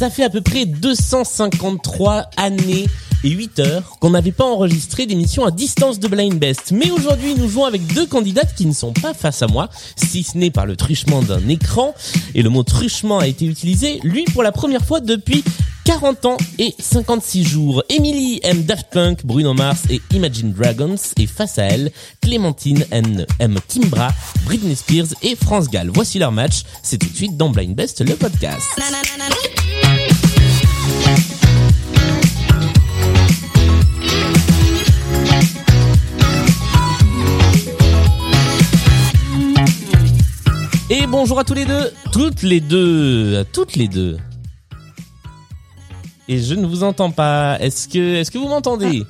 Ça fait à peu près 253 années et 8 heures qu'on n'avait pas enregistré d'émission à distance de Blind Best. Mais aujourd'hui, nous jouons avec deux candidates qui ne sont pas face à moi, si ce n'est par le truchement d'un écran. Et le mot truchement a été utilisé, lui, pour la première fois depuis 40 ans et 56 jours. Emily aime Daft Punk, Bruno Mars et Imagine Dragons. Et face à elle, Clémentine aime Kimbra, Britney Spears et France Gall. Voici leur match. C'est tout de suite dans Blind Best, le podcast. Et bonjour à tous les deux, toutes les deux, toutes les deux. Et je ne vous entends pas. Est-ce que, est-ce que vous m'entendez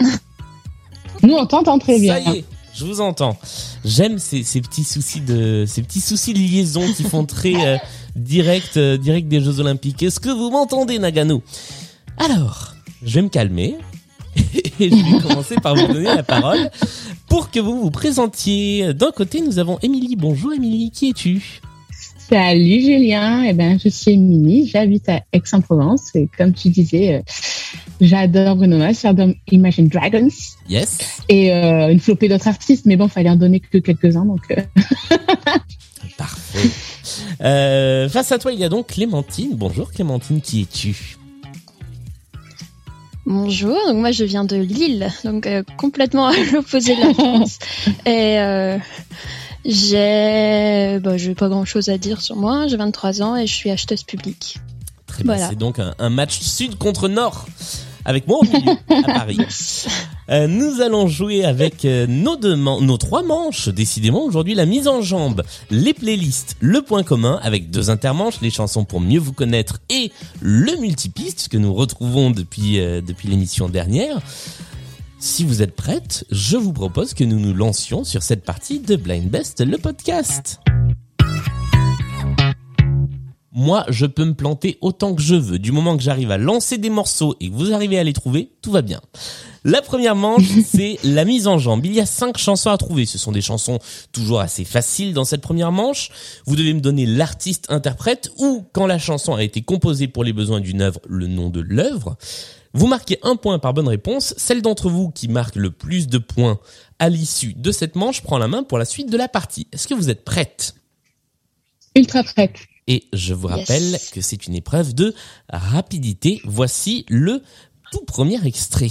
Nous on t'entend très bien. Ça y est, je vous entends. J'aime ces, ces, petits soucis de, ces petits soucis de liaison qui font très euh, direct, euh, direct des Jeux Olympiques. Est-ce que vous m'entendez, Nagano? Alors, je vais me calmer. Et je vais commencer par vous donner la parole pour que vous vous présentiez. D'un côté, nous avons Émilie. Bonjour Émilie, qui es-tu? Salut Julien, eh ben je suis Émilie, j'habite à Aix-en-Provence et comme tu disais, euh, j'adore Bruno Mars, j'adore Imagine Dragons. Yes. Et euh, une flopée d'autres artistes, mais bon, fallait en donner que quelques-uns donc. Euh. Parfait. face à toi, il y a donc Clémentine. Bonjour Clémentine, qui es-tu? Bonjour, donc moi je viens de Lille, donc complètement à l'opposé de la France. et j'ai bah, j'ai pas grand chose à dire sur moi. J'ai 23 ans et je suis acheteuse publique. Très bien. C'est donc un, match sud contre nord avec moi au milieu à Paris. Euh, nous allons jouer avec euh, nos deux nos trois manches. Décidément aujourd'hui la mise en jambe, les playlists, le point commun avec deux intermanches, les chansons pour mieux vous connaître et le multipiste que nous retrouvons depuis euh, depuis l'émission dernière. Si vous êtes prête, je vous propose que nous nous lancions sur cette partie de Blind Best, le podcast. Moi, je peux me planter autant que je veux. Du moment que j'arrive à lancer des morceaux et que vous arrivez à les trouver, tout va bien. La première manche, c'est la mise en jambe. Il y a cinq chansons à trouver. Ce sont des chansons toujours assez faciles dans cette première manche. Vous devez me donner l'artiste interprète ou, quand la chanson a été composée pour les besoins d'une œuvre, le nom de l'œuvre. Vous marquez un point par bonne réponse. Celle d'entre vous qui marque le plus de points à l'issue de cette manche prend la main pour la suite de la partie. Est-ce que vous êtes prête? Ultra prête. Et je vous rappelle que c'est une épreuve de rapidité. Voici le tout premier extrait.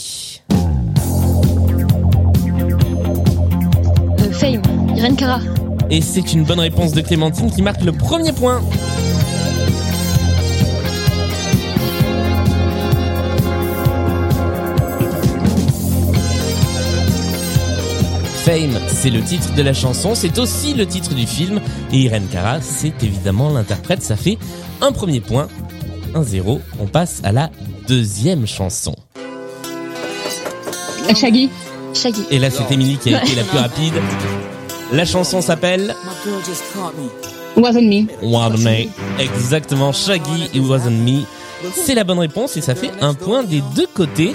Euh, fame, Irene Cara. Et c'est une bonne réponse de Clémentine qui marque le premier point. Fame, c'est le titre de la chanson, c'est aussi le titre du film. Et Irene Cara, c'est évidemment l'interprète. Ça fait un premier point. 1-0. On passe à la deuxième chanson. Shaggy. Shaggy. Et là, c'est Emily qui a été la plus rapide. La chanson s'appelle Wasn't Me. Wasn't Me. Exactement, Shaggy It Wasn't Me. C'est la bonne réponse et ça fait un point des deux côtés.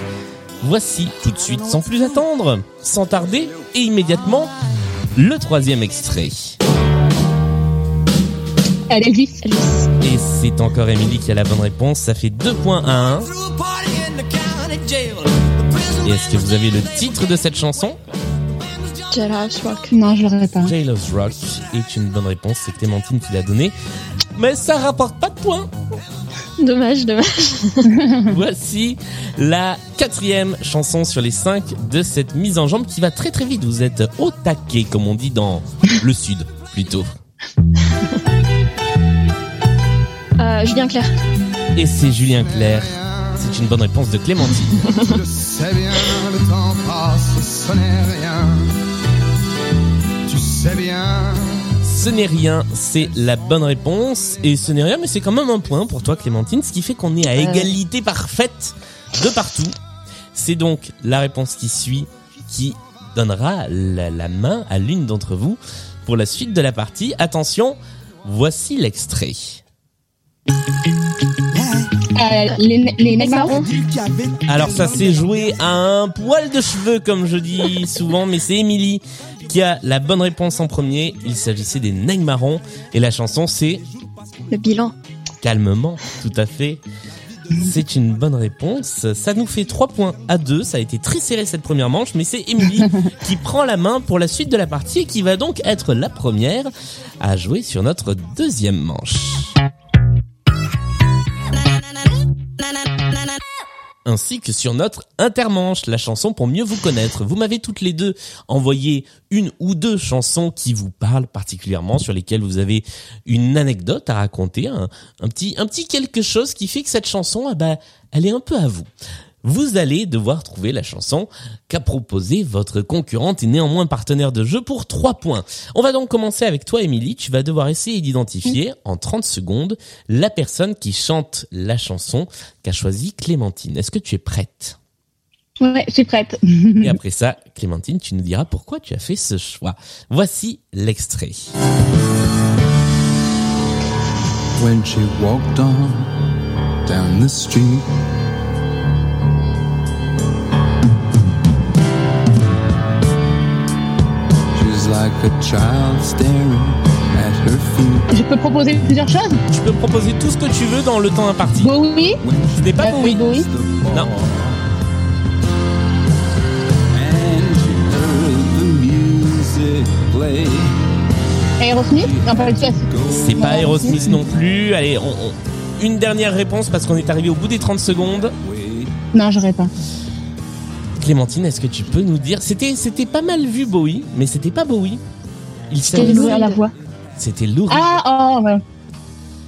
Voici tout de suite, sans plus attendre, sans tarder et immédiatement, le troisième extrait. Elvis. Et c'est encore Emily qui a la bonne réponse. Ça fait 2 points à 1. Et est-ce que vous avez le titre de cette chanson? Jailhouse Rock. Non, je l'aurais pas. Jailhouse Rock est une bonne réponse. C'est Clémentine qui l'a donné. Mais ça rapporte pas de points. Dommage, dommage. Voici la quatrième chanson sur les cinq de cette mise en jambe qui va très très vite. Vous êtes au taquet, comme on dit dans le sud, plutôt. Euh, Julien Clerc. Et c'est Julien Clerc. C'est une bonne réponse de Clémentine. Je sais bien, le temps passe, ce n'est rien. Tu sais bien ce n'est rien, c'est la bonne réponse. Et ce n'est rien, mais c'est quand même un point pour toi, Clémentine, ce qui fait qu'on est à égalité parfaite de partout. C'est donc la réponse qui suit qui donnera la, main à l'une d'entre vous pour la suite de la partie. Attention, voici l'extrait. Euh, les, les Alors ça s'est joué à un poil de cheveux comme je dis souvent, mais c'est Émilie qui a la bonne réponse en premier. Il s'agissait des marrons et la chanson c'est le bilan. Calmement, tout à fait. C'est une bonne réponse. Ça nous fait 3 points à 2. Ça a été très serré cette première manche, mais c'est Émilie qui prend la main pour la suite de la partie et qui va donc être la première à jouer sur notre deuxième manche. Ainsi que sur notre intermanche, la chanson pour mieux vous connaître. Vous m'avez toutes les deux envoyé une ou deux chansons qui vous parlent particulièrement, sur lesquelles vous avez une anecdote à raconter, un, petit, quelque chose qui fait que cette chanson, ah bah, elle est un peu à vous vous allez devoir trouver la chanson qu'a proposée votre concurrente et néanmoins partenaire de jeu pour 3 points. On va donc commencer avec toi, Émilie. Tu vas devoir essayer d'identifier en 30 secondes la personne qui chante la chanson qu'a choisie Clémentine. Est-ce que tu es prête? Ouais, je suis prête. et après ça, Clémentine, tu nous diras pourquoi tu as fait ce choix. Voici l'extrait. When she walked on down the street Je peux proposer plusieurs choses? Tu peux proposer tout ce que tu veux dans le temps imparti. Bowie? Ce n'est pas Bowie. Bowie. Non. Aerosmith? Non, pas C'est pas Aerosmith non plus. Allez, une dernière réponse parce qu'on est arrivé au bout des 30 secondes. Non, j'aurais pas. Clémentine, est-ce que tu peux nous dire C'était c'était pas mal vu Bowie, mais c'était pas Bowie. Il s'est à la voix. C'était Lou Ah oh ouais.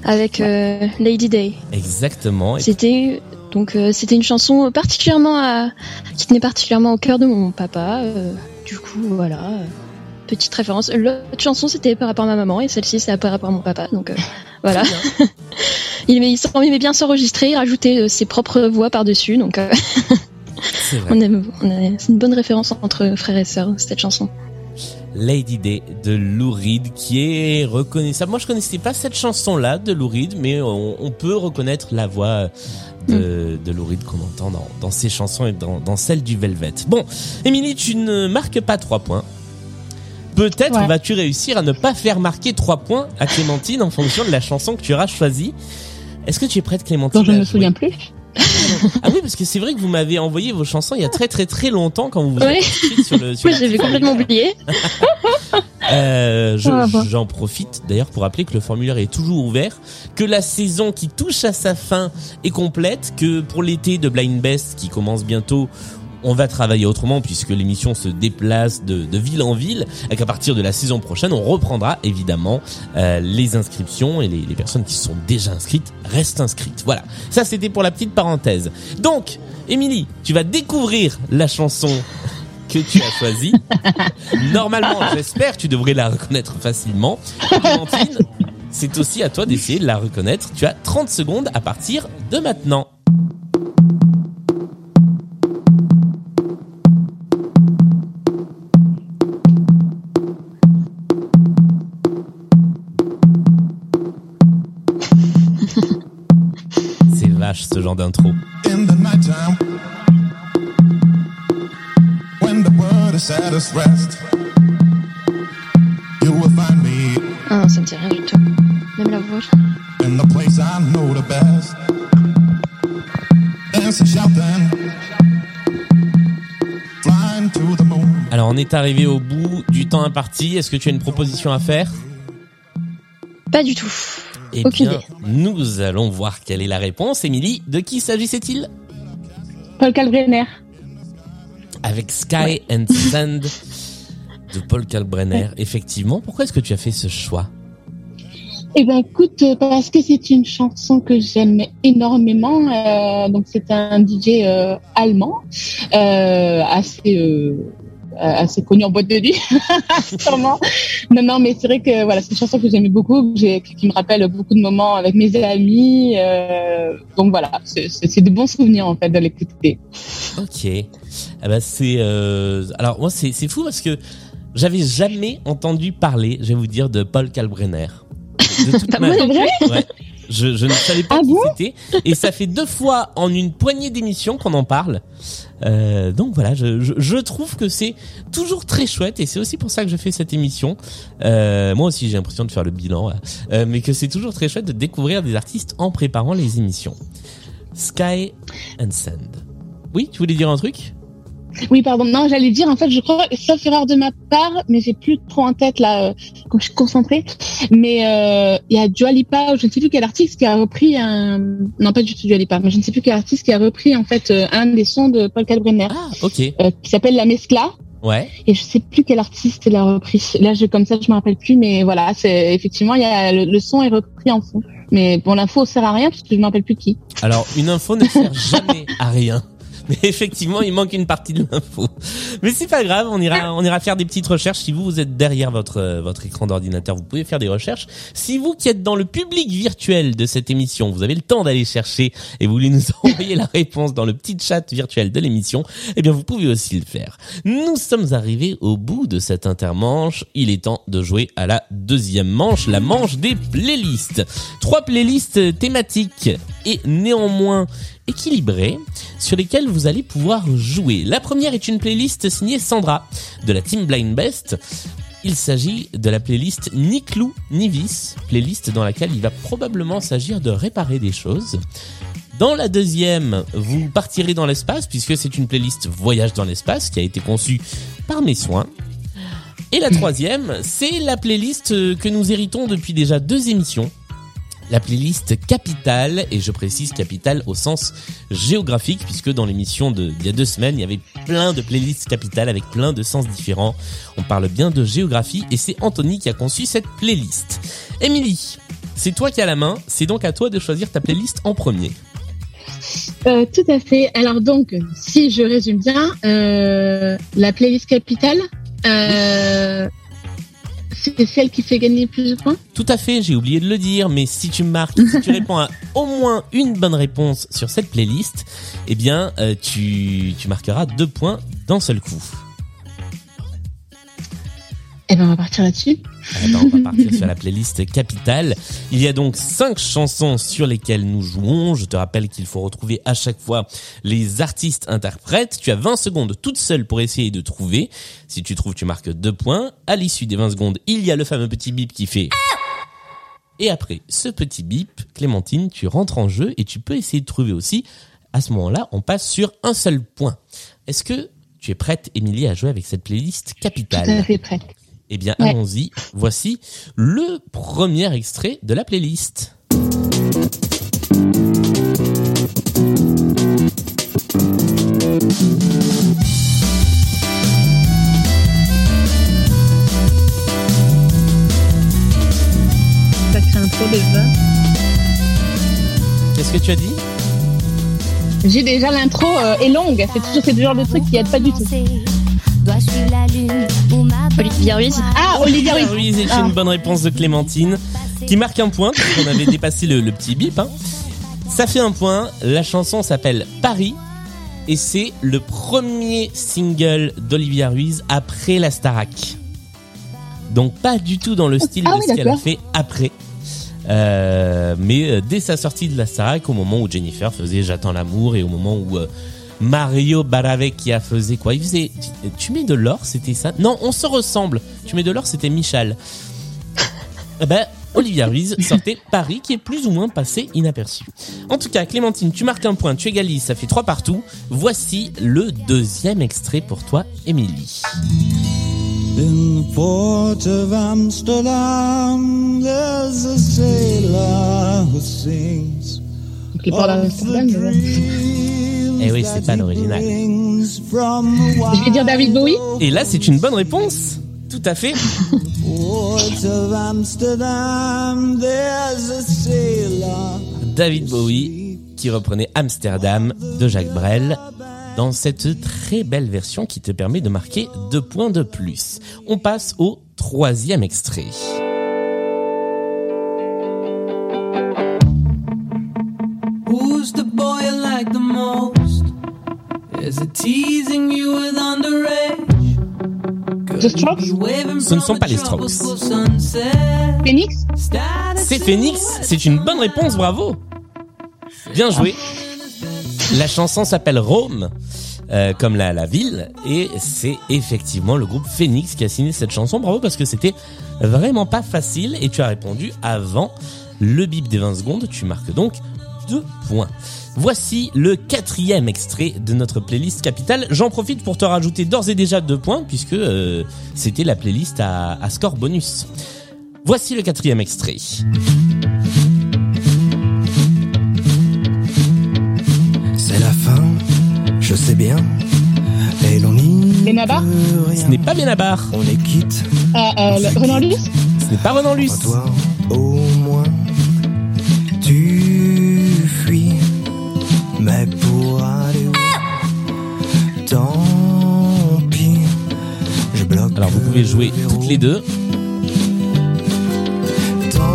Avec euh, Lady Day. Exactement. C'était donc euh, c'était une chanson particulièrement à, qui tenait particulièrement au cœur de mon papa. Euh, du coup voilà, petite référence. L'autre chanson c'était par rapport à ma maman et celle-ci c'est par rapport à mon papa. Donc voilà. il, il, il aimait bien s'enregistrer, rajouter ses propres voix par dessus. Donc C'est une bonne référence entre frères et sœurs, cette chanson. Lady Day de Lou Reed qui est reconnaissable. Moi je connaissais pas cette chanson là de Lou Reed mais on, peut reconnaître la voix de, mm. de Lou Reed qu'on entend dans, dans, ses chansons et dans, dans celle du Velvet. Bon, Émilie, tu ne marques pas trois points. Peut-être vas-tu réussir à ne pas faire marquer trois points à Clémentine en fonction de la chanson que tu auras choisie. Est-ce que tu es prête Clémentine je ne me souviens plus. ah oui, parce que c'est vrai que vous m'avez envoyé vos chansons il y a très très très longtemps quand vous vous êtes sur le. Sur oui, j'avais complètement oublié. euh, J'en profite d'ailleurs pour rappeler que le formulaire est toujours ouvert, que la saison qui touche à sa fin est complète, que pour l'été de Blind Best qui commence bientôt, on va travailler autrement puisque l'émission se déplace de, ville en ville et qu'à partir de la saison prochaine, on reprendra évidemment euh, les inscriptions et les, les, personnes qui sont déjà inscrites restent inscrites. Voilà, ça c'était pour la petite parenthèse. Donc, Émilie, tu vas découvrir la chanson que tu as choisie. Normalement, j'espère, tu devrais la reconnaître facilement. Clémentine, c'est aussi à toi d'essayer de la reconnaître. Tu as 30 secondes à partir de maintenant. Genre d'intro. Ah, ça me dit rien du tout. Même la voix. Alors, on est arrivé au bout du temps imparti. Est-ce que tu as une proposition à faire? Pas du tout. Eh bien, nous allons voir quelle est la réponse. Émilie, de qui s'agissait-il? Paul Kalbrenner. Avec Sky and Sand de Paul Kalbrenner. Effectivement, pourquoi est-ce que tu as fait ce choix? Eh ben écoute, parce que c'est une chanson que j'aime énormément. Euh, donc c'est un DJ euh, allemand, euh, assez euh, assez connu en boîte de nuit, sûrement. Non, non, mais c'est vrai que voilà, c'est une chanson que j'aimais beaucoup, que qui me rappelle beaucoup de moments avec mes amis. Euh, donc voilà, c'est de bons souvenirs en fait de l'écouter. Ok. Ah bah c'est euh, alors moi c'est c'est fou parce que j'avais jamais entendu parler, je vais vous dire, de Paul Kalbrenner. De toute ah, ma... ouais. Je, je, ne savais pas ah qui c'était. Et ça fait deux fois en une poignée d'émissions qu'on en parle. Euh, donc voilà, je, je, je trouve que c'est toujours très chouette et c'est aussi pour ça que je fais cette émission. Euh, moi aussi j'ai l'impression de faire le bilan, euh, mais que c'est toujours très chouette de découvrir des artistes en préparant les émissions. Sky and Sand. Oui, tu voulais dire un truc? Oui, pardon. Non, j'allais dire, en fait, je crois, sauf erreur de ma part, mais j'ai plus trop en tête là, euh, quand je suis concentrée. Mais euh, il y a Dua Lipa, je ne sais plus quel artiste qui a repris un, non pas du tout Dua Lipa, mais je ne sais plus quel artiste qui a repris en fait euh, un des sons de Paul Kalbrenner, Ah, ok. euh, qui s'appelle La Mescla. Ouais. Et je sais plus quel artiste l'a repris. Là, je, comme ça, je me rappelle plus, mais voilà, c'est effectivement, il y a le, le son est repris en fond. Mais bon, l'info sert à rien parce que je me rappelle plus qui. Alors, une info ne sert jamais à rien. Mais effectivement, il manque une partie de l'info. Mais c'est pas grave, on ira, on ira faire des petites recherches. Si vous, vous êtes derrière votre, euh, votre écran d'ordinateur, vous pouvez faire des recherches. Si vous qui êtes dans le public virtuel de cette émission, vous avez le temps d'aller chercher et vous voulez nous envoyer la réponse dans le petit chat virtuel de l'émission, eh bien, vous pouvez aussi le faire. Nous sommes arrivés au bout de cette intermanche. Il est temps de jouer à la deuxième manche, la manche des playlists. Trois playlists thématiques néanmoins équilibrées sur lesquelles vous allez pouvoir jouer. La première est une playlist signée Sandra de la team Blind Best. Il s'agit de la playlist Ni clou ni vis, playlist dans laquelle il va probablement s'agir de réparer des choses. Dans la deuxième, vous partirez dans l'espace puisque c'est une playlist voyage dans l'espace qui a été conçue par mes soins. Et la troisième, c'est la playlist que nous héritons depuis déjà deux émissions. La playlist capitale, et je précise capitale au sens géographique, puisque dans l'émission de il y a deux semaines, il y avait plein de playlists capitales avec plein de sens différents. On parle bien de géographie, et c'est Anthony qui a conçu cette playlist. Émilie, c'est toi qui as la main, c'est donc à toi de choisir ta playlist en premier. Euh, tout à fait. Alors donc, si je résume bien, euh, la playlist capitale, euh, c'est celle qui fait gagner plus de points. Tout à fait, j'ai oublié de le dire, mais si tu marques, si tu réponds à au moins une bonne réponse sur cette playlist, eh bien, euh, tu, tu marqueras deux points d'un seul coup. Eh ben, on va partir là-dessus. Eh ben, on va partir sur la playlist capitale. Il y a donc cinq chansons sur lesquelles nous jouons. Je te rappelle qu'il faut retrouver à chaque fois les artistes interprètes. Tu as 20 secondes toute seule pour essayer de trouver. Si tu trouves, tu marques deux points. À l'issue des 20 secondes, il y a le fameux petit bip qui fait... Et après ce petit bip, Clémentine, tu rentres en jeu et tu peux essayer de trouver aussi. À ce moment-là, on passe sur un seul point. Est-ce que tu es prête, Émilie, à jouer avec cette playlist Tout à capitale fait prête. Eh bien, Ouais. allons-y. Voici le premier extrait de la playlist. Ça crée un trop. Qu'est-ce que tu as dit? J'ai déjà l'intro euh, est longue. C'est toujours le genre de truc qui aide pas du tout. Olivia Ruiz. Ah, Olivia Ruiz. Oui, c'est Ah. une bonne réponse de Clémentine, qui marque un point, puisqu'on avait dépassé le, le petit bip. hein. Ça fait un point. La chanson s'appelle Paris, et c'est le premier single d'Olivia Ruiz après la Starac. Donc pas du tout dans le style Ah de oui, ce qu'elle a fait après. Euh, mais euh, dès sa sortie de la Starac, au moment où Jennifer faisait J'attends l'amour et au moment où euh, Mario Baravecchia faisait quoi? Il faisait tu, tu mets de l'or, c'était ça? Non, on se ressemble. Tu mets de l'or, c'était Michel. Eh ben Olivia Ruiz sortait Paris qui est plus ou moins passé inaperçu. En tout cas, Clémentine, tu marques un point, tu égalises, ça fait trois partout. Voici le deuxième extrait pour toi, Émilie. In the port of Amsterdam, there's a sailor who sings Donc, Eh oui, c'est pas l'original. Je vais dire David Bowie. Et là, c'est une bonne réponse. Tout à fait. David Bowie qui reprenait Amsterdam de Jacques Brel dans cette très belle version qui te permet de marquer deux points de plus. On passe au troisième extrait. The Strokes? Ce ne sont pas les Strokes. Phoenix? C'est Phoenix, c'est une bonne réponse, bravo. Bien joué. La chanson s'appelle Rome, euh, comme la, la ville, et c'est effectivement le groupe Phoenix qui a signé cette chanson. Bravo parce que c'était vraiment pas facile et tu as répondu avant le bip des 20 secondes. Tu marques donc de points. Voici le quatrième extrait de notre playlist capitale. J'en profite pour te rajouter d'ores et déjà deux points puisque euh, c'était la playlist à, à score bonus. Voici le quatrième extrait. C'est la fin, je sais bien. Et l'on n'y Benabar. Ce n'est pas Benabar, On est quitte, Euh, euh, Renan Luce? Ce n'est pas Renan Luce. à toi au moins. Tu pouvez jouer toutes les deux.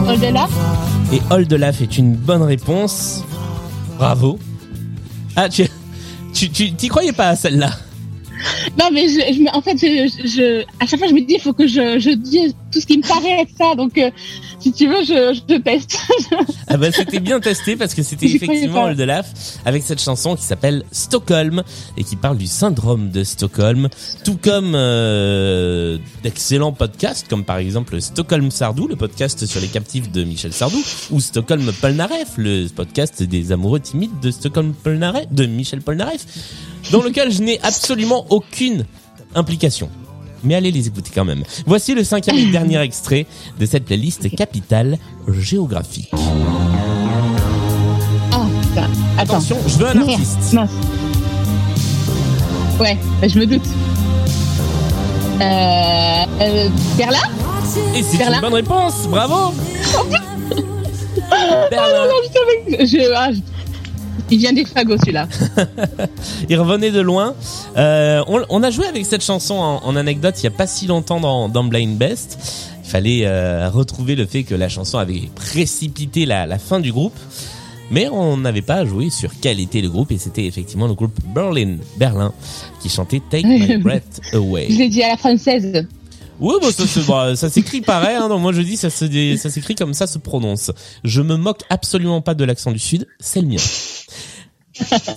Au-delà Et Oldelaf est une bonne réponse. Bravo. Ah, tu, tu, tu, t'y croyais pas à celle-là Non, mais je, en fait, je, je, à chaque fois, je me dis, il faut que je, je dise tout ce qui me paraît être ça. Donc, euh, si tu veux, je, je teste. Ah bah c'était bien testé parce que c'était effectivement. Oldelaf avec cette chanson qui s'appelle Stockholm et qui parle du syndrome de Stockholm, tout comme euh, d'excellents podcasts comme par exemple Stockholm Sardou, le podcast sur les captifs de Michel Sardou, ou Stockholm Polnareff, le podcast des amoureux timides de Stockholm Polnareff, de Michel Polnareff, dans lequel je n'ai absolument aucune implication. Mais allez les écouter quand même. Voici le cinquième et dernier extrait de cette playlist capitale géographique. Ah, putain. Attends. Attention, je veux un Merde. artiste. Mince. Ouais, bah, je me doute. Euh, euh, Et c'est une bonne réponse, bravo Berlin. Non, je savais que je, ah, je- Il vient des fagots, celui-là. Il revenait de loin. Euh, on, on a joué avec cette chanson en, en anecdote il y a pas si longtemps dans, dans Blind Best. Il fallait euh, retrouver le fait que la chanson avait précipité la, la fin du groupe. Mais on n'avait pas joué sur quel était le groupe et c'était effectivement le groupe Berlin, Berlin, qui chantait Take My Breath Je Away. l'ai dit à la française. Oui, bah, ça, bah, ça s'écrit pareil. Hein, donc moi je dis ça dé- ça s'écrit comme ça se prononce. Je me moque absolument pas de l'accent du sud, c'est le mien.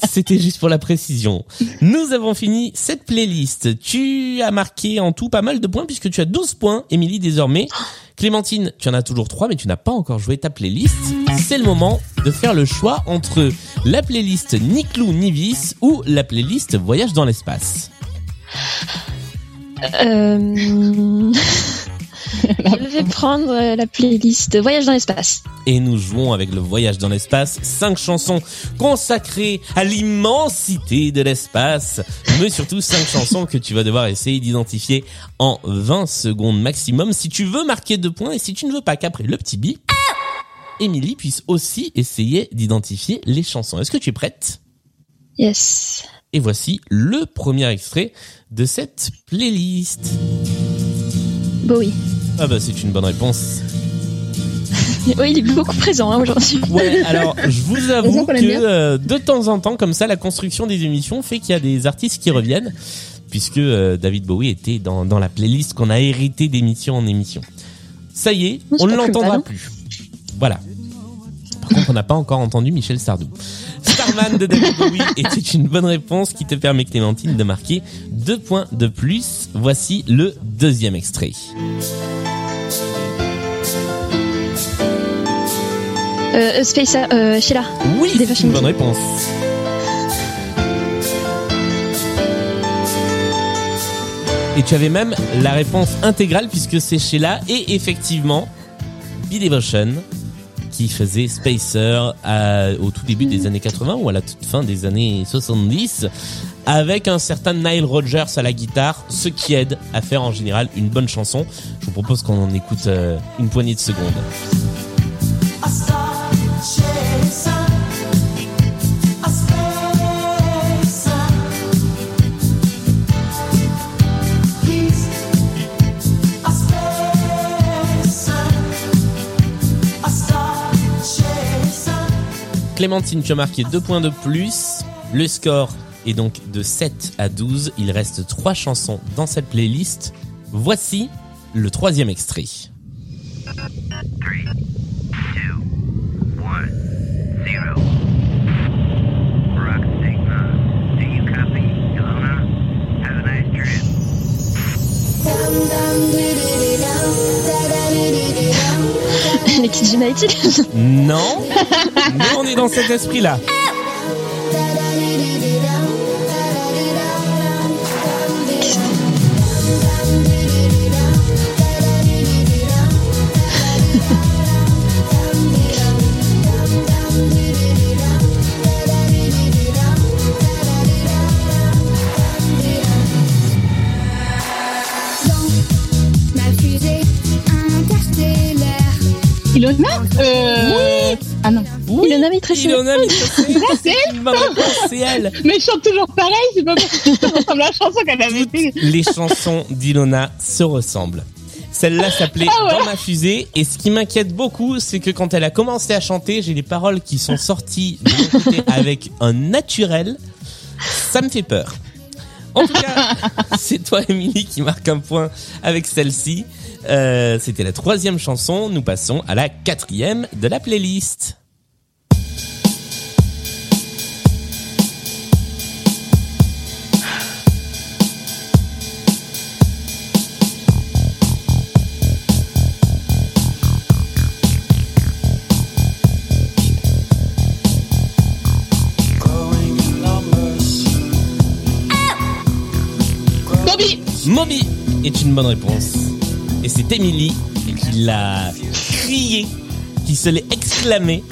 C'était juste pour la précision. Nous avons fini cette playlist. Tu as marqué en tout pas mal de points puisque tu as 12 points, Émilie, désormais. Clémentine, tu en as toujours 3 mais tu n'as pas encore joué ta playlist. C'est le moment de faire le choix entre la playlist Niklou Nivis ou la playlist Voyage dans l'espace. Euh... je vais prendre euh, la playlist Voyage dans l'espace. Et nous jouons avec le voyage dans l'espace, cinq chansons consacrées à l'immensité de l'espace, mais surtout cinq chansons que tu vas devoir essayer d'identifier en 20 secondes maximum si tu veux marquer deux points et si tu ne veux pas qu'après le petit bip, Émilie puisse aussi essayer d'identifier les chansons. Est-ce que tu es prête? Yes. Et voici le premier extrait de cette playlist. Bowie. Ah bah c'est une bonne réponse. Oui, il est beaucoup présent hein, aujourd'hui. Ouais, alors je vous avoue que euh, de temps en temps, comme ça, la construction des émissions fait qu'il y a des artistes qui reviennent, puisque euh, David Bowie était dans, dans la playlist qu'on a hérité d'émission en émission. Ça y est, on ne l'entendra plus. Voilà. Par contre, on n'a pas encore entendu Michel Sardou. Starman de David Bowie était une bonne réponse qui te permet, Clémentine, de marquer deux points de plus. Voici le deuxième extrait. Euh, Space, euh, Sheila. Oui, c'est une bonne réponse. Et tu avais même la réponse intégrale puisque c'est Sheila et effectivement B-Devotion qui faisait Spacer au tout début des années 80 ou à la toute fin des années 70 avec un certain Nile Rodgers à la guitare, ce qui aide à faire en général une bonne chanson. Je vous propose qu'on en écoute euh, une poignée de secondes. Clémentine, tu as marqué deux points de plus. Le score est donc de 7 à 12. Il reste trois chansons dans cette playlist. Voici le troisième extrait. one zero. Rock Sigma. Do you copy? Ilona? Have a nice trip. Les Kids United. Non, mais on est dans cet esprit-là. Ilona euh... Ah non. Oui, Mitressé. C'est elle Une bonne réponse, c'est elle. Mais elle chante toujours pareil, c'est pas parce que ça ressemble à la chanson qu'elle avait fait. Les chansons d'Ilona se ressemblent. Celle-là s'appelait Ah ouais. Dans ma fusée et ce qui m'inquiète beaucoup c'est que quand elle a commencé à chanter j'ai les paroles qui sont sorties de mon côté avec un naturel ça me fait peur. En tout cas c'est toi Émilie qui marque un point avec celle-ci. Euh, C'était la troisième chanson, nous passons à la quatrième de la playlist. Moby est une bonne réponse. Et c'est Emily qui l'a crié, qui se l'est exclamé.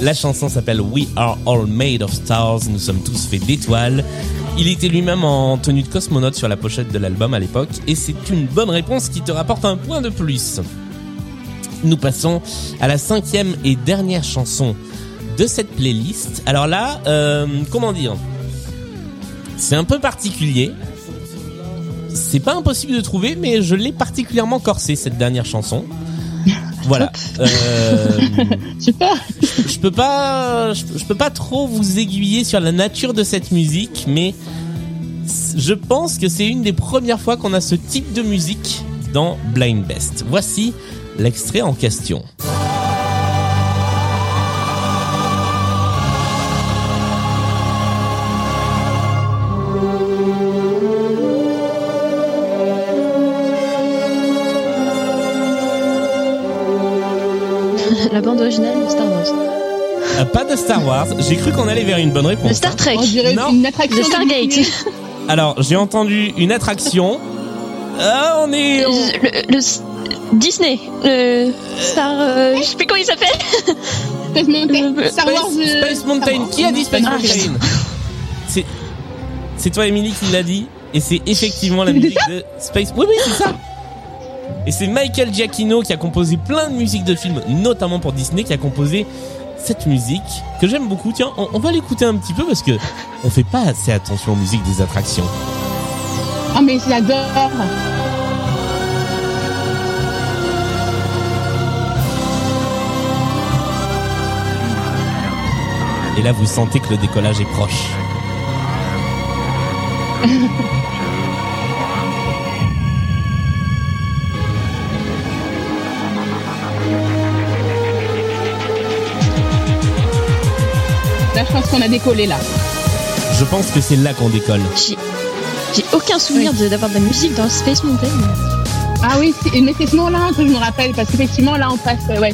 La chanson s'appelle We Are All Made of Stars, nous sommes tous faits d'étoiles. Il était lui-même en tenue de cosmonaute sur la pochette de l'album à l'époque, et c'est une bonne réponse qui te rapporte un point de plus. Nous passons à la cinquième et dernière chanson de cette playlist. Alors là, euh, comment dire? C'est un peu particulier. C'est pas impossible de trouver, mais je l'ai particulièrement corsé cette dernière chanson. Voilà. Euh, Super je peux pas, je, je peux pas trop vous aiguiller sur la nature de cette musique, mais je pense que c'est une des premières fois qu'on a ce type de musique dans Blind Best. Voici l'extrait en question. Pas de Star Wars. J'ai cru qu'on allait vers une bonne réponse. De Star Trek. On dirait Non. une attraction. De Stargate. Alors, j'ai entendu une attraction. Ah, on est. on- Le, le S- Disney. Le Star. euh, je sais plus comment il s'appelle. Space Mountain. Star Wars. Space, euh, Space Mountain. Qui a dit Space Ah, Mountain C'est c'est toi, Emily, qui l'a dit. Et c'est effectivement la musique de Space. Oui, oui, c'est ça. Et c'est Michael Giacchino qui a composé plein de musiques de films, notamment pour Disney, qui a composé cette musique que j'aime beaucoup. Tiens, on, on va l'écouter un petit peu parce que on fait pas assez attention aux musiques des attractions. Ah mais j'adore. Et là, vous sentez que le décollage est proche. Là je pense qu'on a décollé là. Je pense que c'est là qu'on décolle. J'ai j'ai aucun souvenir de- d'avoir de la musique dans Space Mountain. Ah oui, c'est- mais c'est ce moment-là que je me rappelle parce qu'effectivement là on passe. euh, ouais.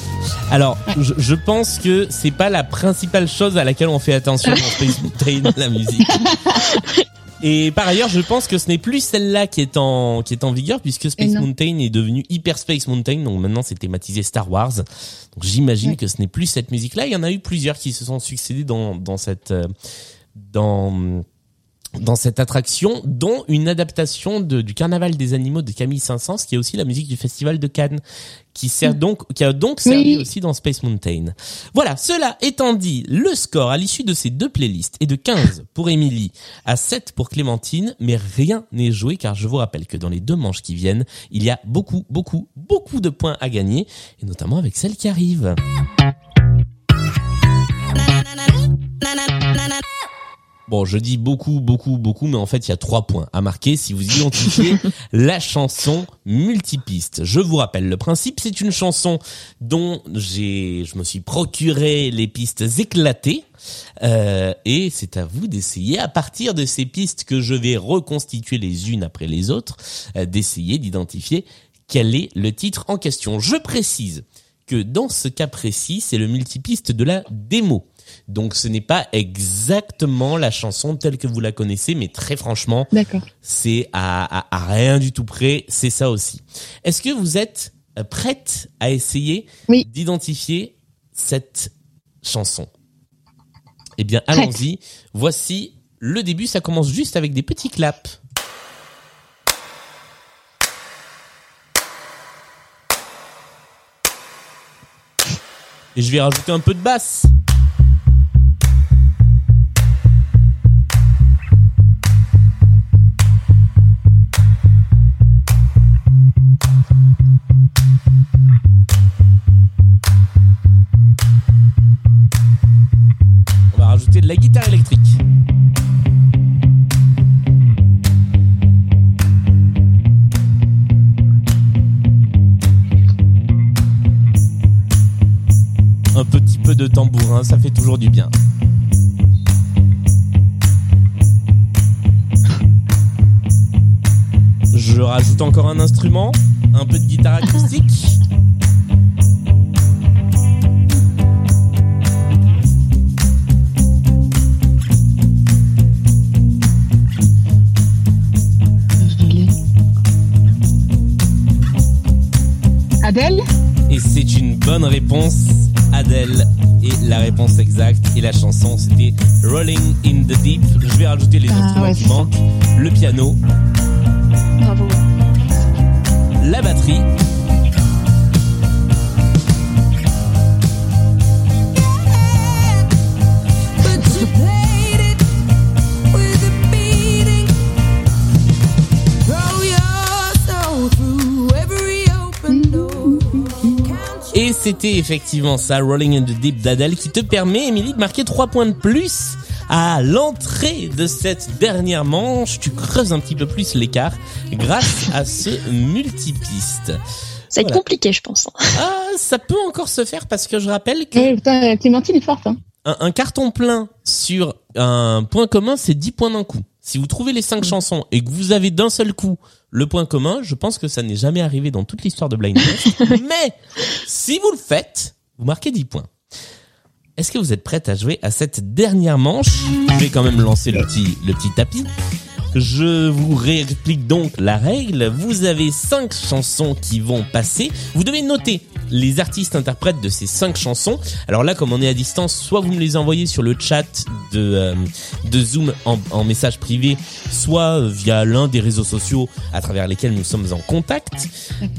Alors, je, je pense que c'est pas la principale chose à laquelle on fait attention dans Space Mountain, la musique. Et par ailleurs, je pense que ce n'est plus celle-là qui est en qui est en vigueur puisque Space. Mountain est devenu Hyper Space Mountain, donc maintenant c'est thématisé Star Wars. Donc j'imagine que ce n'est plus cette musique-là. Il y en a eu plusieurs qui se sont succédés dans dans cette euh, dans dans cette attraction, dont une adaptation de, du Carnaval des animaux de Camille Saint-Saëns, qui est aussi la musique du Festival de Cannes, qui sert donc, qui a donc servi Oui. aussi dans Space Mountain. Voilà, cela étant dit, le score à l'issue de ces deux playlists est de 15 pour Émilie, à 7 pour Clémentine, mais rien n'est joué car je vous rappelle que dans les deux manches qui viennent, il y a beaucoup, beaucoup, beaucoup de points à gagner, et notamment avec celle qui arrive. Bon, je dis beaucoup, beaucoup, beaucoup, mais en fait, il y a trois points à marquer si vous identifiez la chanson multipiste. Je vous rappelle le principe, c'est une chanson dont j'ai, je me suis procuré les pistes éclatées, euh, et c'est à vous d'essayer, à partir de ces pistes que je vais reconstituer les unes après les autres, euh, d'essayer d'identifier quel est le titre en question. Je précise que dans ce cas précis, c'est le multipiste de la démo. Donc ce n'est pas exactement la chanson telle que vous la connaissez, mais très franchement, c'est à, à- à rien du tout près, c'est ça aussi. Est-ce que vous êtes euh, prête à essayer Oui. d'identifier cette chanson? Eh bien, allons-y. Voici le début, ça commence juste avec des petits claps. Et je vais rajouter un peu de basse. De la guitare électrique. Un petit peu de tambourin, ça fait toujours du bien. Je rajoute encore un instrument, un peu de guitare acoustique. Adèle Et c'est une bonne réponse, Adèle. Et la réponse exacte et la chanson, c'était Rolling in the Deep. Je vais rajouter les Ah, instruments ouais, qui ça. manquent. Le piano, Bravo. la batterie. C'était effectivement ça, Rolling in the Deep d'Adèle, qui te permet, Émilie, de marquer 3 points de plus à l'entrée de cette dernière manche. Tu creuses un petit peu plus l'écart grâce à ce multipiste. Ça va être compliqué, je pense. hein. Ah, ça peut encore se faire parce que je rappelle que Eh, putain, Clémentine est forte. Hein. un, un carton plein sur un point commun, c'est 10 points d'un coup. Si vous trouvez les 5 chansons et que vous avez d'un seul coup le point commun, je pense que ça n'est jamais arrivé dans toute l'histoire de Blind Test. Mais si vous le faites, vous marquez 10 points. Est-ce que vous êtes prête à jouer à cette dernière manche? Je vais quand même lancer le petit, le petit tapis. Je vous réexplique donc la règle. Vous avez cinq chansons qui vont passer. Vous devez noter les artistes interprètes de ces cinq chansons. Alors là, comme on est à distance, soit vous me les envoyez sur le chat de, euh, de Zoom en, en message privé, soit via l'un des réseaux sociaux à travers lesquels nous sommes en contact.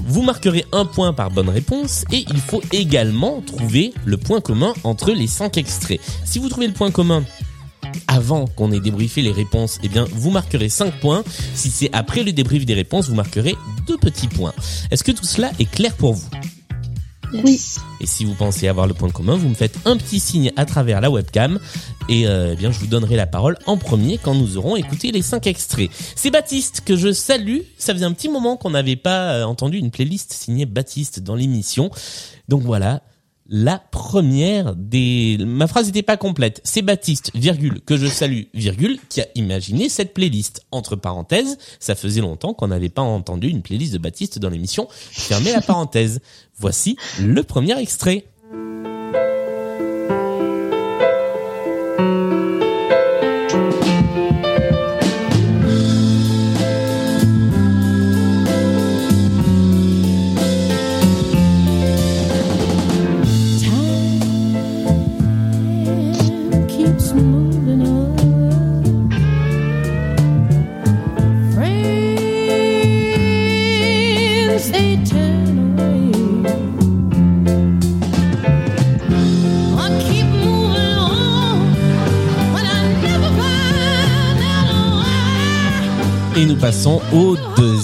Vous marquerez un point par bonne réponse et il faut également trouver le point commun entre les cinq extraits. Si vous trouvez le point commun avant qu'on ait débriefé les réponses, eh bien, vous marquerez 5 points. Si c'est après le débrief des réponses, vous marquerez 2 petits points. Est-ce que tout cela est clair pour vous? Yes. Et si vous pensez avoir le point commun, vous me faites un petit signe à travers la webcam et euh, eh bien je vous donnerai la parole en premier quand nous aurons écouté les 5 extraits. C'est Baptiste que je salue. Ça faisait un petit moment qu'on n'avait pas euh, entendu une playlist signée Baptiste dans l'émission. Donc voilà, la première des... Ma phrase n'était pas complète. C'est Baptiste, virgule, que je salue, virgule, qui a imaginé cette playlist. Entre parenthèses, ça faisait longtemps qu'on n'avait pas entendu une playlist de Baptiste dans l'émission. Fermez la parenthèse. Voici le premier extrait.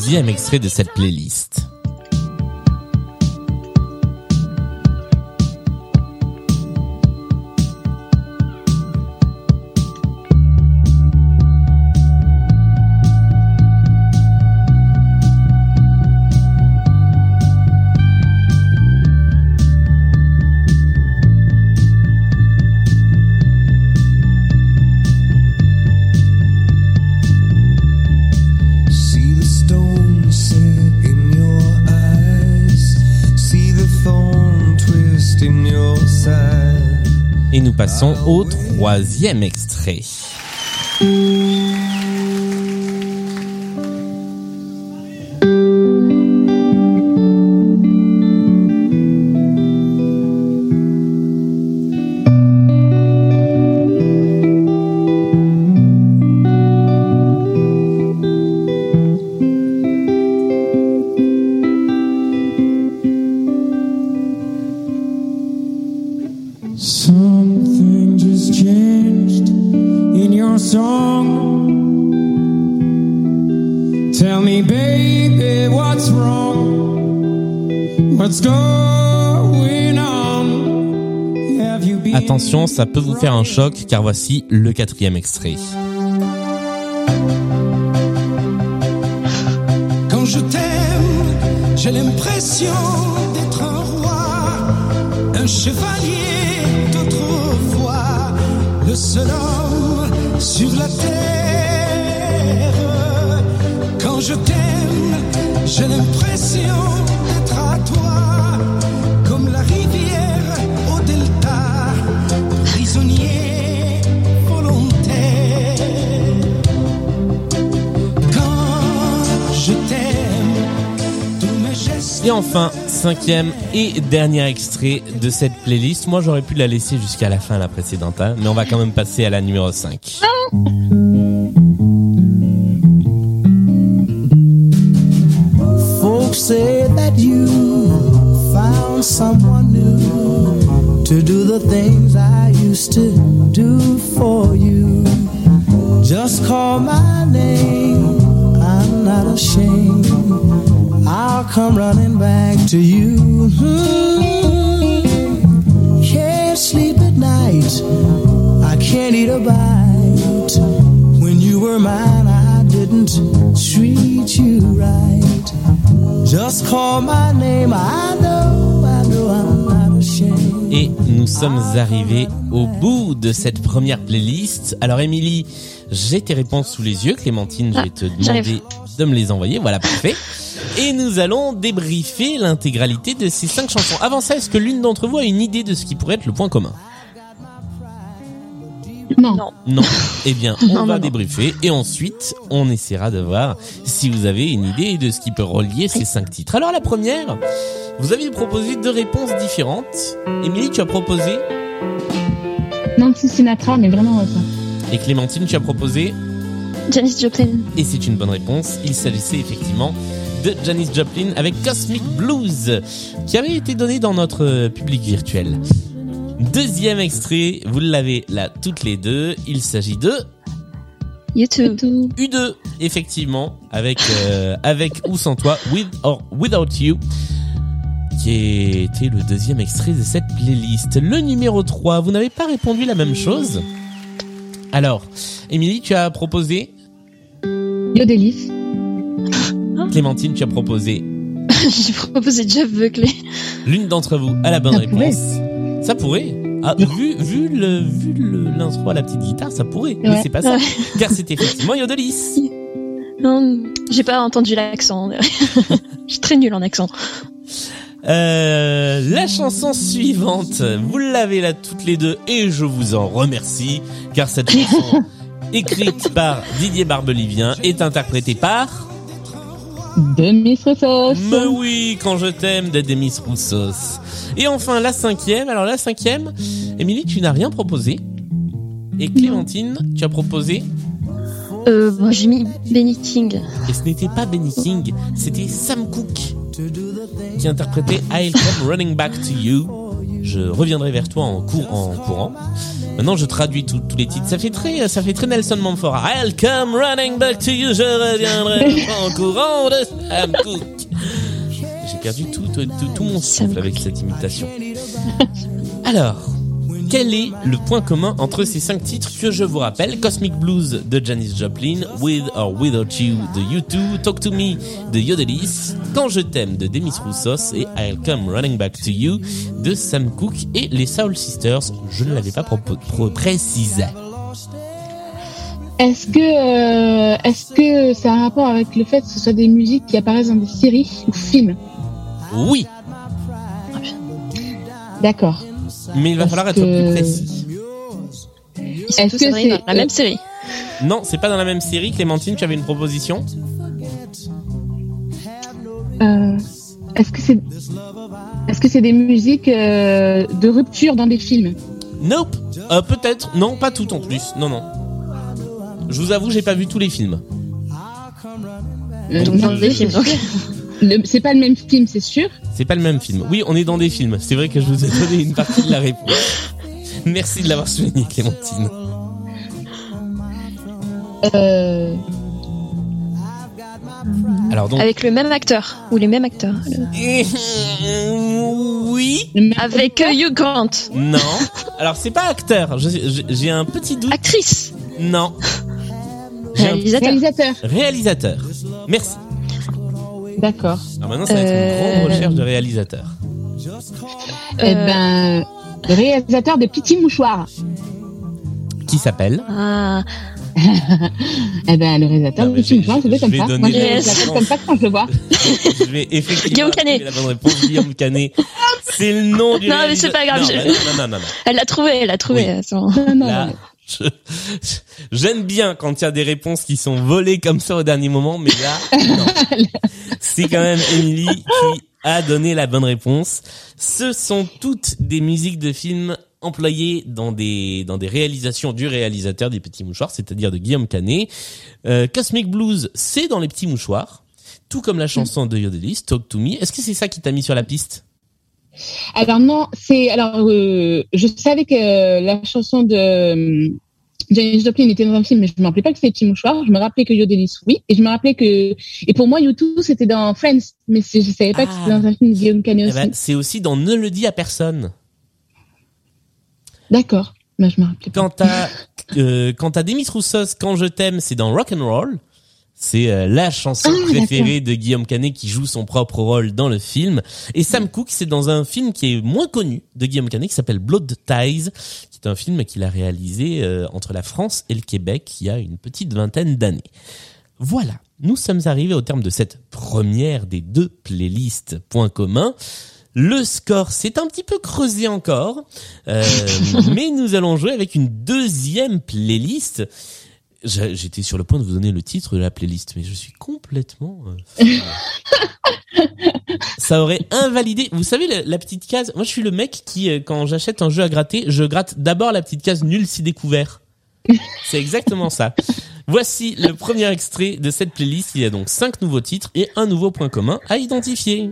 Deuxième extrait de cette playlist. Passons au troisième extrait. Ça peut vous faire un choc car voici le quatrième extrait. Quand je t'aime, j'ai l'impression d'être un roi, un chevalier d'autrefois, le seul homme sur la terre. Enfin, cinquième et dernier extrait de cette playlist. Moi, j'aurais pu la laisser jusqu'à la fin, la précédente, mais on va quand même passer à la numéro 5. Folks say that you found someone new to do the things I used to do for you. Just call my name, I'm not ashamed. I'll come running back to you. Hmm. Can't sleep at night, I can't eat a bite. When you were mine, I didn't treat you right. Just call my name, I know, I know I'm not ashamed. Et nous sommes arrivés au bout de cette première playlist. Alors, Émilie, j'ai tes réponses sous les yeux. Clémentine, je vais te demander de me les envoyer. Voilà, parfait. Et nous allons débriefer l'intégralité de ces cinq chansons. Avant ça, est-ce que l'une d'entre vous a une idée de ce qui pourrait être le point commun? Non. Non. Non. Eh bien, on Non, va non, non. débriefer et ensuite, on essaiera de voir si vous avez une idée de ce qui peut relier ces cinq titres. Alors, la première, vous aviez proposé deux réponses différentes. Émilie, tu as proposé Nancy Sinatra, mais vraiment ça. et Clémentine, tu as proposé Janis Joplin. et c'est une bonne réponse. Il s'agissait effectivement de Janis Joplin avec Cosmic Blues qui avait été donné dans notre public virtuel. Deuxième extrait, vous l'avez là toutes les deux. Il s'agit de YouTube. U2, effectivement, avec euh, avec ou sans toi, with or without you, qui était le deuxième extrait de cette playlist. Le numéro 3, vous n'avez pas répondu la même chose. Alors, Émilie, tu as proposé, Clémentine, tu as proposé J'ai proposé Jeff Buckley. l'une d'entre vous a la bonne Ça réponse. Ça pourrait. Ah, vu vu le vu le- l'intro à la petite guitare, ça pourrait. Mais Ouais. c'est pas ça, car c'est effectivement Yodelis. Non, j'ai pas entendu l'accent. Je suis très nulle en accent. Euh, la chanson suivante, vous l'avez là toutes les deux et je vous en remercie car cette chanson écrite par Didier Barbelivien est interprétée par Demis Roussos. Mais oui, quand je t'aime de Demis Roussos. Et enfin la cinquième, alors la cinquième, Émilie tu n'as rien proposé et Clémentine tu as proposé Euh, bon, j'ai mis Benny King. et ce n'était pas Benny King, c'était Sam Cooke qui interprétait I'll Come Running Back to You. Je reviendrai vers toi en, cour en courant. Maintenant, je traduis tous les titres. Ça fait très, ça fait très Nelson Montfort. I'll come running back to you. Je reviendrai en courant de Sam Cooke. J'ai perdu tout, tout, tout, tout mon souffle avec cette imitation. Alors, quel est le point commun entre ces cinq titres que je vous rappelle? Cosmic Blues de Janis Joplin, With or Without You de U2, Talk to Me de Yodelis, Quand je t'aime de Demis Roussos et I'll Come Running Back to You de Sam Cooke et les Soul Sisters. Je ne l'avais pas propo- pro- précisé. Est-ce que, euh, est-ce que ça a un rapport avec le fait que ce soit des musiques qui apparaissent dans des séries ou films? Oui, D'accord. Mais il va falloir être plus précis. Ils sont Est-ce tous que c'est- dans la même série. Non, c'est pas dans la même série. Clémentine, tu avais une proposition Euh, est-ce que c'est est-ce que c'est des musiques euh, de rupture dans des films Nope. Euh, Peut-être. Non, pas tout en plus. Non, non. Je vous avoue, j'ai pas vu tous les films. Euh, Donc dans non, des c'est films. donc. sûr. Le- C'est pas le même film, c'est sûr. C'est pas le même film. Oui, on est dans des films. C'est vrai que je vous ai donné une partie de la réponse. Merci de l'avoir souligné, Clémentine. Euh, Alors donc, Avec le même acteur ou les mêmes acteurs. oui, le même Avec euh, Hugh Grant. non. Alors c'est pas acteur. J'ai un petit doute. Actrice. Non. Un réalisateur. réalisateur. Merci. D'accord. Alors maintenant, ça va être une Euh, grande recherche de réalisateur. Eh Euh, ben, le réalisateur de Petits Mouchoirs. Qui s'appelle Ah, Eh ben, le réalisateur Non, de mais Petits je- Mouchoirs, c'est comme vais ça. donner Moi, je comme ça quand je le vois. Je vais effectivement Guillaume Canet. la bonne réponse. Guillaume Canet. C'est le nom du Non, mais c'est pas grave, Non, je- bah non, non, non, elle l'a trouvé, elle l'a trouvé. Oui. son- Non, non, non. Je- j'aime bien quand il y a des réponses qui sont volées comme ça au dernier moment, mais là, non. C'est quand même Émilie qui a donné la bonne réponse. Ce sont toutes des musiques de films employées dans des dans des réalisations du réalisateur des Petits Mouchoirs, c'est-à-dire de Guillaume Canet. Euh, Cosmic Blues, c'est dans les Petits Mouchoirs, tout comme la chanson de Yodelis, Talk to Me. Est-ce que c'est ça qui t'a mis sur la piste? Alors non, c'est alors euh, je savais que la chanson de euh, Janis Joplin était dans un film, mais je me rappelais pas que c'était Petit Mouchoir. Je me rappelais que Yodelis, oui, et je me rappelais que et pour moi YouTube c'était dans Friends, mais je savais pas que Ah. c'était dans un film de Guillaume Canet Eh ben, C'est aussi dans Ne le dis à personne. D'accord, mais je me rappelais pas. Quant à euh, quant à Demis Roussos, Quand je t'aime, c'est dans Rock and Roll. C'est euh, la chanson Ah, préférée de Guillaume Canet qui joue son propre rôle dans le film. Et Sam Cooke, c'est dans un film qui est moins connu de Guillaume Canet qui s'appelle Blood Ties, qui est un film qu'il a réalisé euh, entre la France et le Québec il y a une petite vingtaine d'années. Voilà, nous sommes arrivés au terme de cette première des deux playlists points communs. Le score s'est un petit peu creusé encore, euh, mais nous allons jouer avec une deuxième playlist. J'étais sur le point de vous donner le titre de la playlist, mais je suis complètement... euh. Ça aurait invalidé. Vous savez la, la petite case. Moi, je suis le mec qui, euh, quand j'achète un jeu à gratter, je gratte d'abord la petite case nul si découvert. C'est exactement ça. Voici le premier extrait de cette playlist. Il y a donc cinq nouveaux titres et un nouveau point commun à identifier.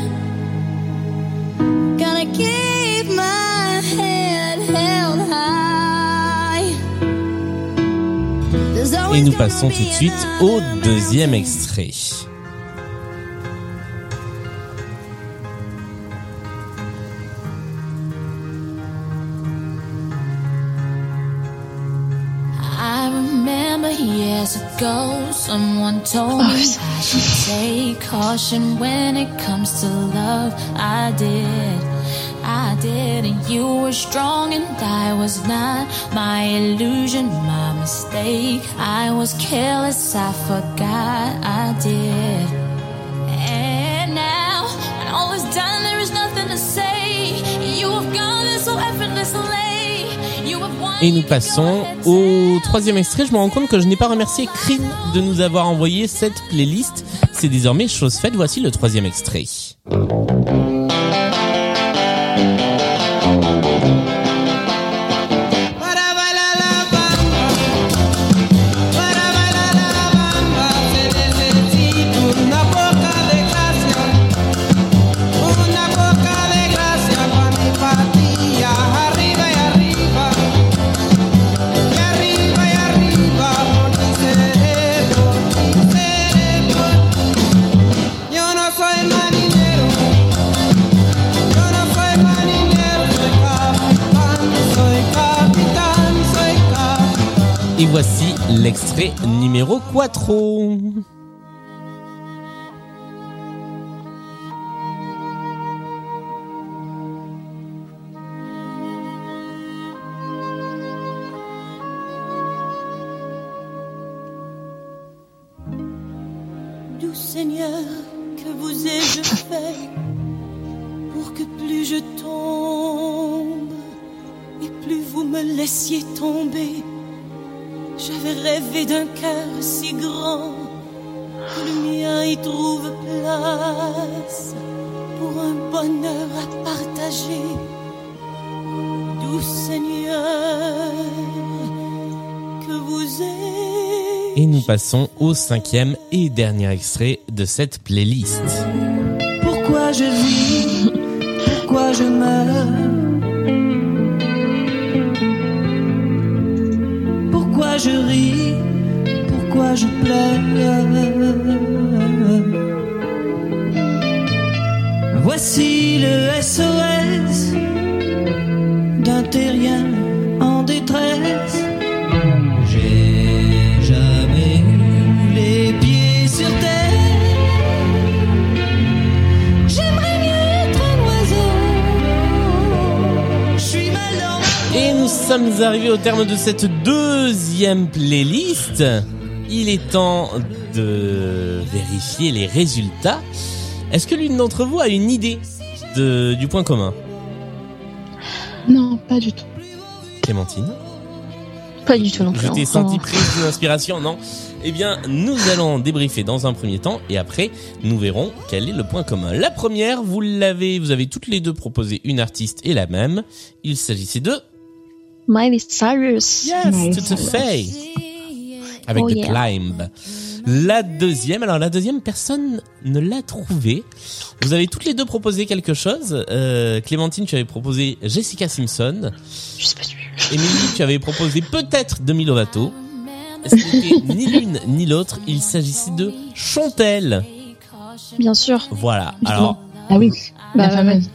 Et nous passons tout de suite au deuxième extrait. I I did, and you were strong and I was not. My illusion, my mistake. I was careless, I forgot I did. And now, when all is done, there is nothing to say. You have gone there so effortlessly. You have won. Et nous passons au troisième extrait. Je me rends compte que je n'ai pas remercié Crin de nous avoir envoyé cette playlist. C'est désormais chose faite. Voici le troisième extrait. L'extrait numéro 4. Doux Seigneur, que vous ai-je fait pour que plus je tombe et plus vous me laissiez tomber? J'avais rêvé d'un cœur si grand que le mien y trouve place pour un bonheur à partager. Doux Seigneur, que vous ai Et nous passons au cinquième et dernier extrait de cette playlist. Pourquoi je vis Pourquoi je meurs? Je ris Pourquoi je pleure? Voici le SOS d'un terrien sommes arrivés au terme de cette deuxième playlist. Il est temps de vérifier les résultats. Est-ce que l'une d'entre vous a une idée de, du point commun? Non, pas du tout. Clémentine? Pas du tout non plus. Je t'ai senti prise d'inspiration, non? Eh bien, nous allons débriefer dans un premier temps et après, nous verrons quel est le point commun. La première, vous l'avez, vous avez toutes les deux proposé une artiste et la même. Il s'agissait de Miley Cyrus. Miley Tout à fait. Avec Oh The yeah. Climb. La deuxième, alors la deuxième personne ne l'a trouvée. Vous avez toutes les deux proposé quelque chose. Euh, Clémentine, tu avais proposé Jessica Simpson. Je sais pas sûr. Émilie, tu avais proposé peut-être Demi Lovato. Ce n'était ni l'une ni l'autre. Il s'agissait de Chantelle. Bien sûr. Voilà. Alors, Ah oui, Bah, la fameuse.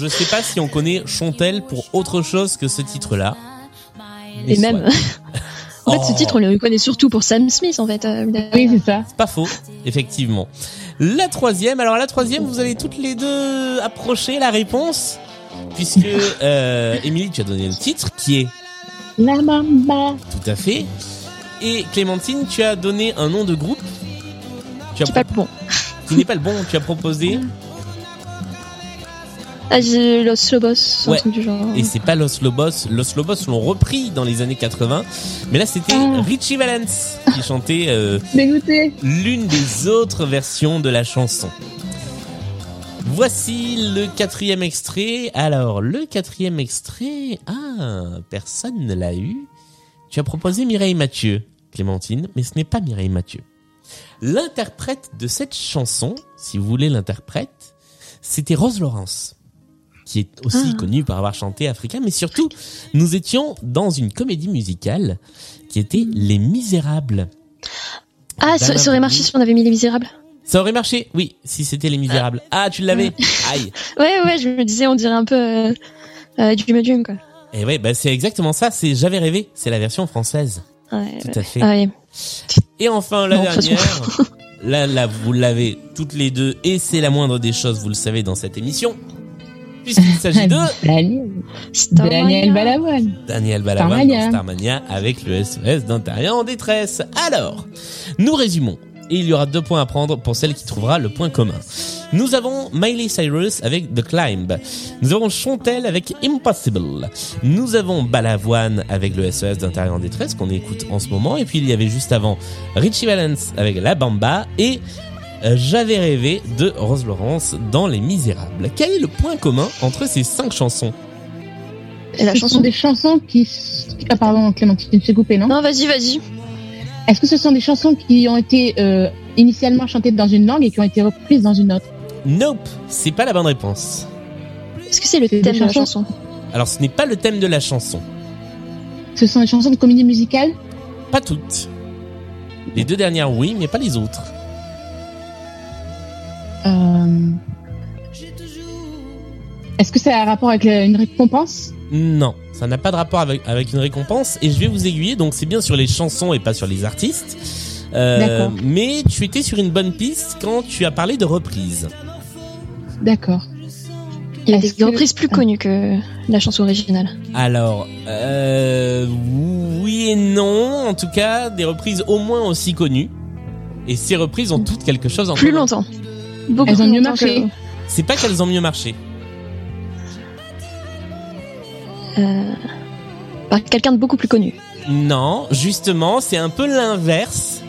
je sais pas si on connaît Chantelle pour autre chose que ce titre-là. Et même. en fait, ce titre, on le connaît surtout pour Sam Smith, en fait. euh, Oui, c'est ça. C'est pas faux, effectivement. La troisième, alors la troisième, vous avez toutes les deux approché la réponse, puisque euh, Émilie, tu as donné le titre, qui est La mamba. tout à fait, et Clémentine, tu as donné un nom de groupe. Tu as C'est pas le bon. qui n'est pas le bon, tu as proposé, Ah, Los Lobos, Ouais. un truc du genre. et c'est pas Los Lobos. Los Lobos l'ont repris dans les années 80, mais là c'était Ah. Richie Valens qui chantait euh, l'une des autres versions de la chanson. Voici le quatrième extrait. Alors, le quatrième extrait, ah, personne ne l'a eu. Tu as proposé Mireille Mathieu, Clémentine, mais ce n'est pas Mireille Mathieu. L'interprète de cette chanson, si vous voulez l'interprète, c'était Rose Laurence, qui est aussi Ah. connue par avoir chanté Africain, mais surtout, nous étions dans une comédie musicale qui était Les Misérables. Ah, ça, ça aurait marché si on avait mis Les Misérables. Ça aurait marché, oui, si c'était Les Misérables. Ah, tu l'avais Aïe Ouais, ouais, je me disais, on dirait un peu euh, euh, du Medium, quoi. Et ouais, bah c'est exactement ça, c'est J'avais rêvé, c'est la version française. Ouais, Tout à fait. Ah, ouais. Et enfin, la Non, dernière, là, là, vous l'avez toutes les deux, et c'est la moindre des choses, vous le savez, dans cette émission, puisqu'il s'agit de Daniel, Balavoine. Daniel Balavoine Starmania. dans Starmania avec le SOS d'un terrien en détresse. Alors, nous résumons. Et il y aura deux points à prendre pour celle qui trouvera le point commun. Nous avons Miley Cyrus avec The Climb. Nous avons Chantelle avec Impossible. Nous avons Balavoine avec le SOS d'un terrien en détresse qu'on écoute en ce moment. Et puis il y avait juste avant Richie Valens avec La Bamba et J'avais rêvé de Rose Laurence dans Les Misérables. Quel est le point commun entre ces cinq chansons la chanson des chansons qui... Ah pardon, Clémentine, tu me fais couper, non Non, vas-y, vas-y. Est-ce que ce sont des chansons qui ont été euh, initialement chantées dans une langue et qui ont été reprises dans une autre Nope, c'est pas la bonne réponse. Est-ce que c'est le thème de la chanson Alors ce n'est pas le thème de la chanson. Ce sont des chansons de comédie musicale Pas toutes. Les deux dernières oui, mais pas les autres. Euh... Est-ce que ça a un rapport avec une récompense Non, Ça n'a pas de rapport avec, avec une récompense et je vais vous aiguiller. Donc c'est bien sur les chansons et pas sur les artistes. Euh, D'accord. mais tu étais sur une bonne piste quand tu as parlé de reprise. D'accord. Il y a des que- reprises plus connues que la chanson originale. Alors, euh, oui et non. En tout cas, des reprises au moins aussi connues. Et ces reprises ont toutes quelque chose en Plus commun. longtemps. Beaucoup Elles ont mieux marché. que- C'est pas qu'elles ont mieux marché. euh, par quelqu'un de beaucoup plus connu. Non, justement, c'est un peu l'inverse.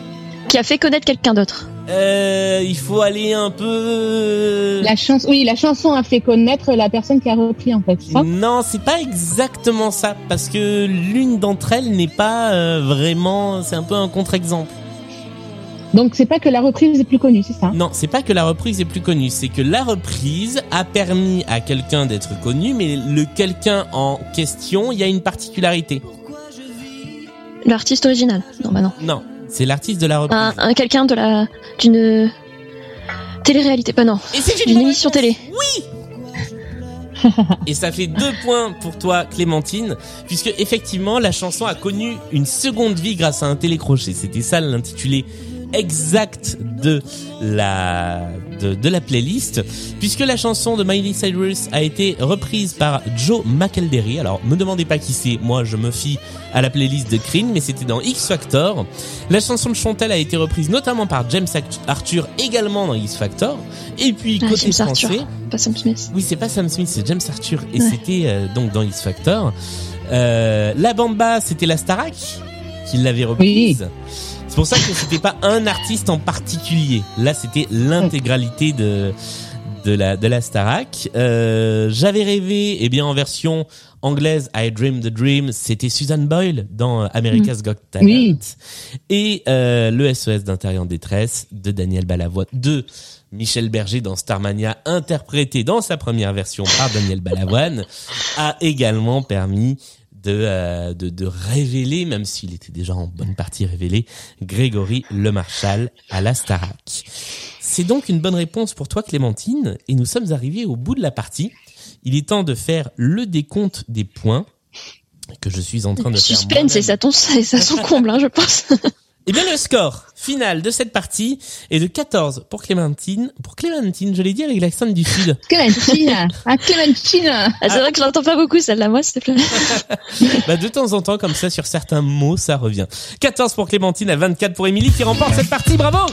Qui a fait connaître quelqu'un d'autre. Euh, il faut aller un peu. La chanson, oui, la chanson a fait connaître la personne qui a repris en fait. Ça Non, c'est pas exactement ça, parce que l'une d'entre elles n'est pas euh, vraiment. C'est un peu un contre-exemple. Donc c'est pas que la reprise est plus connue, c'est ça? Non, c'est pas que la reprise est plus connue, c'est que la reprise a permis à quelqu'un d'être connu, mais le quelqu'un en question, il y a une particularité. L'artiste original. Non, bah non. Non, c'est l'artiste de la reprise. Un, un quelqu'un de la d'une télé-réalité. Pas non. Et c'est une émission télé. Et ça fait deux points pour toi, Clémentine, puisque effectivement, la chanson a connu une seconde vie grâce à un télécrochet. C'était ça l'intitulé exact de la de, de la playlist puisque la chanson de Miley Cyrus a été reprise par Joe McElderry alors me demandez pas qui c'est moi je me fie à la playlist de Cream mais c'était dans X Factor la chanson de Chantel a été reprise notamment par James Arthur également dans X Factor et puis Ah, côté James Arthur. français Pas Sam Smith. oui, c'est pas Sam Smith, c'est James Arthur. Et Ouais. c'était euh, donc dans X Factor. Euh, la Bamba, c'était la Starac qui l'avait reprise. C'est pour ça que c'était pas un artiste en particulier. Là, c'était l'intégralité de de la de la Starac. Euh, J'avais rêvé, eh bien en version anglaise, I Dream the Dream, c'était Susan Boyle dans America's Got Talent. Oui. Et euh, le SOS d'intérieur en détresse de Daniel Balavoine, de Michel Berger dans Starmania, interprété dans sa première version par Daniel Balavoine, a également permis de, euh, de, de révéler, même s'il était déjà en bonne partie révélé, Grégory Le Marchal à la Starac. C'est donc une bonne réponse pour toi Clémentine, et nous sommes arrivés au bout de la partie. Il est temps de faire le décompte des points que je suis en train de faire. Suspense et ça, ton, et ça hein, je pense. Eh bien, le score final de cette partie est de 14 pour Clémentine. Pour Clémentine, je l'ai dit avec l'accent du Sud. Clémentine Ah, Clémentine Ah, c'est vrai que je l'entends pas beaucoup, celle-là, moi, s'il te plaît. Bah, de temps en temps, comme ça, sur certains mots, ça revient. 14 pour Clémentine à 24 pour Émilie qui remporte cette partie. Bravo!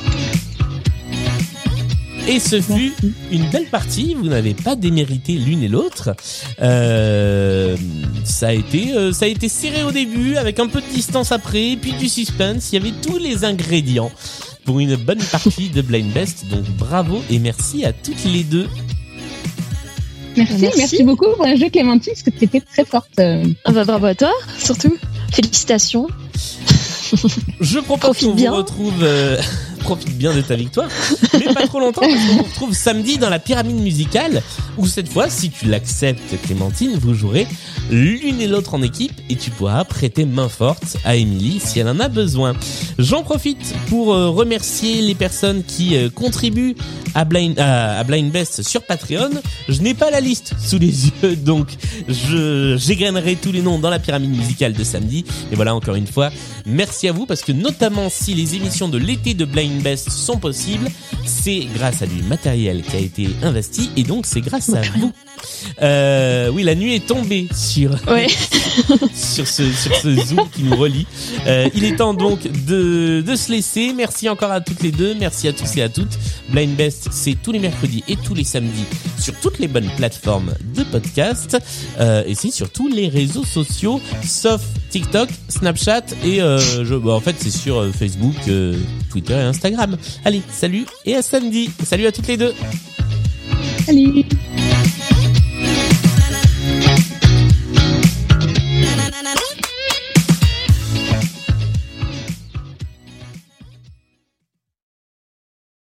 Et ce fut une belle partie. Vous n'avez pas démérité l'une et l'autre. Euh, ça a été, euh, ça a été serré au début, avec un peu de distance après, puis du suspense. Il y avait tous les ingrédients pour une bonne partie de Blind Best. Donc bravo et merci à toutes les deux. Merci, Merci. merci, beaucoup pour le jeu Clémentine, parce que tu étais très forte. euh. Ah bah, bravo à toi, surtout. Félicitations. Je propose Profite qu'on bien. vous retrouve. euh, profite bien de ta victoire, mais pas trop longtemps parce qu'on vous retrouve samedi dans la pyramide musicale où cette fois, si tu l'acceptes, Clémentine, vous jouerez l'une et l'autre en équipe et tu pourras prêter main forte à Émilie si elle en a besoin. J'en profite pour euh, remercier les personnes qui euh, contribuent à Blind, à, Blind Best sur Patreon. Je n'ai pas la liste sous les yeux, donc je j'égrainerai tous les noms dans la pyramide musicale de samedi. Et voilà, encore une fois, merci à vous parce que notamment si les émissions de l'été de Blind Best sont possibles, c'est grâce à du matériel qui a été investi et donc c'est grâce à vous. Euh, oui, la nuit est tombée sur Ouais. sur ce sur ce zoom qui nous relie. Euh, il est temps donc de de se laisser. Merci encore à toutes les deux. Merci à tous et à toutes. Blind Best, c'est tous les mercredis et tous les samedis sur toutes les bonnes plateformes de podcast euh, et c'est sur tous les réseaux sociaux sauf TikTok, Snapchat et euh, je, bah, en fait c'est sur euh, Facebook, euh, Twitter et Instagram. Allez, salut et à samedi. Salut à toutes les deux. Salut